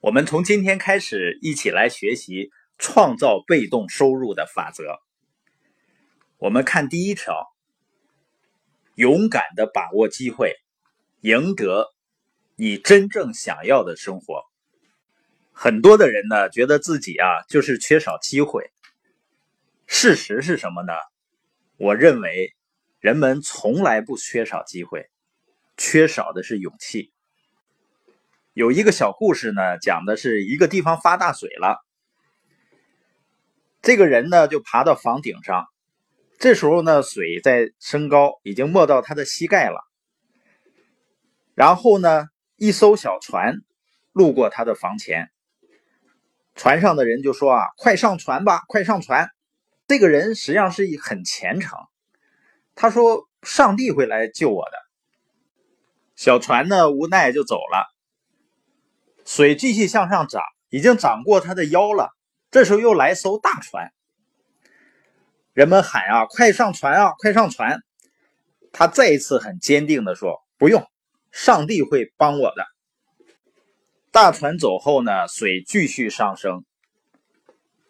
我们从今天开始一起来学习创造被动收入的法则。我们看第一条：勇敢的把握机会，赢得你真正想要的生活。很多的人呢，觉得自己啊就是缺少机会。事实是什么呢？我认为人们从来不缺少机会，缺少的是勇气。有一个小故事呢，讲的是一个地方发大水了，这个人呢就爬到房顶上，这时候呢水在升高，已经没到他的膝盖了。然后呢，一艘小船路过他的房前，船上的人就说：“啊，快上船吧，快上船！”这个人实际上是很虔诚，他说：“上帝会来救我的。”小船呢无奈就走了。水继续向上涨，已经涨过他的腰了。这时候又来艘大船，人们喊啊：“快上船啊，快上船！”他再一次很坚定的说：“不用，上帝会帮我的。”大船走后呢，水继续上升，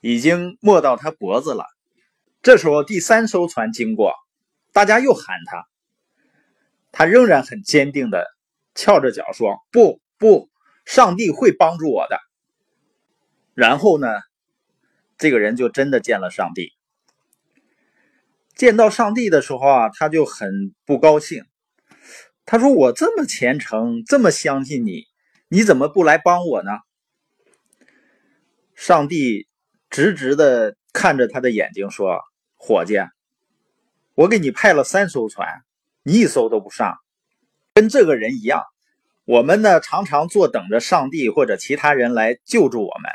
已经没到他脖子了。这时候第三艘船经过，大家又喊他，他仍然很坚定的翘着脚说：“不，不。”上帝会帮助我的。然后呢，这个人就真的见了上帝。见到上帝的时候啊，他就很不高兴。他说：“我这么虔诚，这么相信你，你怎么不来帮我呢？”上帝直直的看着他的眼睛说：“伙计，我给你派了三艘船，你一艘都不上，跟这个人一样。”我们呢，常常坐等着上帝或者其他人来救助我们，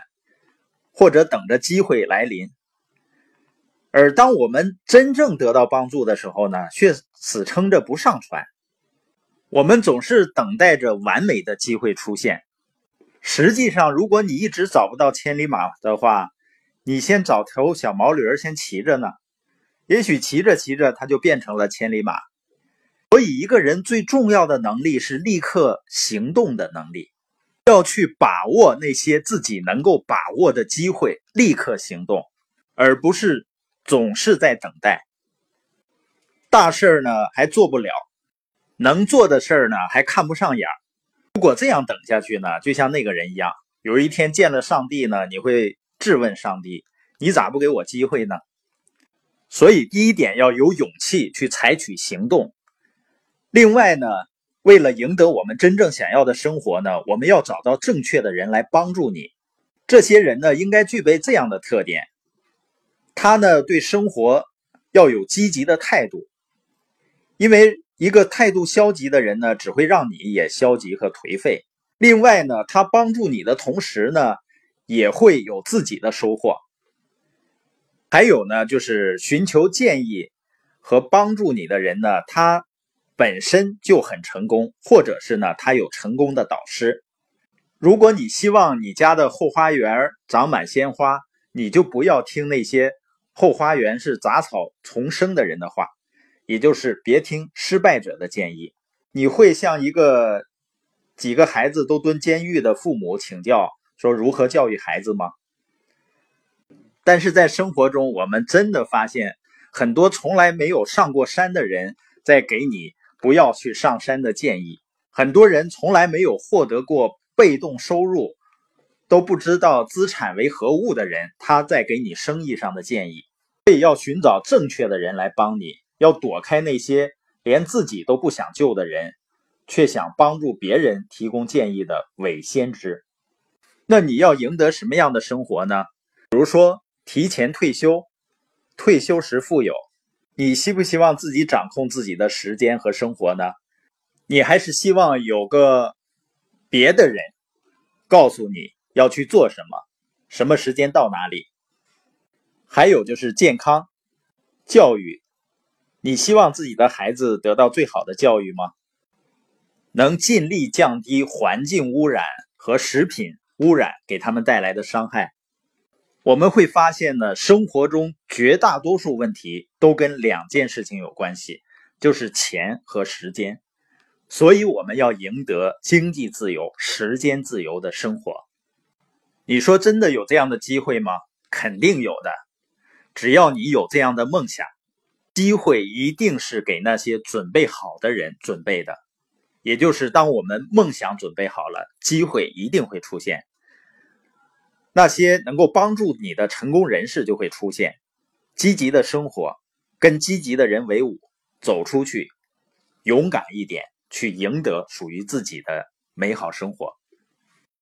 或者等着机会来临。而当我们真正得到帮助的时候呢，却死撑着不上船。我们总是等待着完美的机会出现。实际上，如果你一直找不到千里马的话，你先找头小毛驴先骑着呢。也许骑着骑着，它就变成了千里马。所以，一个人最重要的能力是立刻行动的能力，要去把握那些自己能够把握的机会，立刻行动，而不是总是在等待。大事呢还做不了，能做的事儿呢还看不上眼儿。如果这样等下去呢，就像那个人一样，有一天见了上帝呢，你会质问上帝：“你咋不给我机会呢？”所以，第一点要有勇气去采取行动。另外呢，为了赢得我们真正想要的生活呢，我们要找到正确的人来帮助你。这些人呢，应该具备这样的特点：他呢，对生活要有积极的态度。因为一个态度消极的人呢，只会让你也消极和颓废。另外呢，他帮助你的同时呢，也会有自己的收获。还有呢，就是寻求建议和帮助你的人呢，他。本身就很成功，或者是呢，他有成功的导师。如果你希望你家的后花园长满鲜花，你就不要听那些后花园是杂草丛生的人的话，也就是别听失败者的建议。你会向一个几个孩子都蹲监狱的父母请教，说如何教育孩子吗？但是在生活中，我们真的发现很多从来没有上过山的人在给你。不要去上山的建议，很多人从来没有获得过被动收入，都不知道资产为何物的人，他在给你生意上的建议。所以要寻找正确的人来帮你，要躲开那些连自己都不想救的人，却想帮助别人提供建议的伪先知。那你要赢得什么样的生活呢？比如说提前退休，退休时富有。你希不希望自己掌控自己的时间和生活呢？你还是希望有个别的人告诉你要去做什么，什么时间到哪里？还有就是健康教育，你希望自己的孩子得到最好的教育吗？能尽力降低环境污染和食品污染给他们带来的伤害。我们会发现呢，生活中绝大多数问题都跟两件事情有关系，就是钱和时间。所以我们要赢得经济自由、时间自由的生活。你说真的有这样的机会吗？肯定有的。只要你有这样的梦想，机会一定是给那些准备好的人准备的。也就是当我们梦想准备好了，机会一定会出现。那些能够帮助你的成功人士就会出现。积极的生活，跟积极的人为伍，走出去，勇敢一点，去赢得属于自己的美好生活。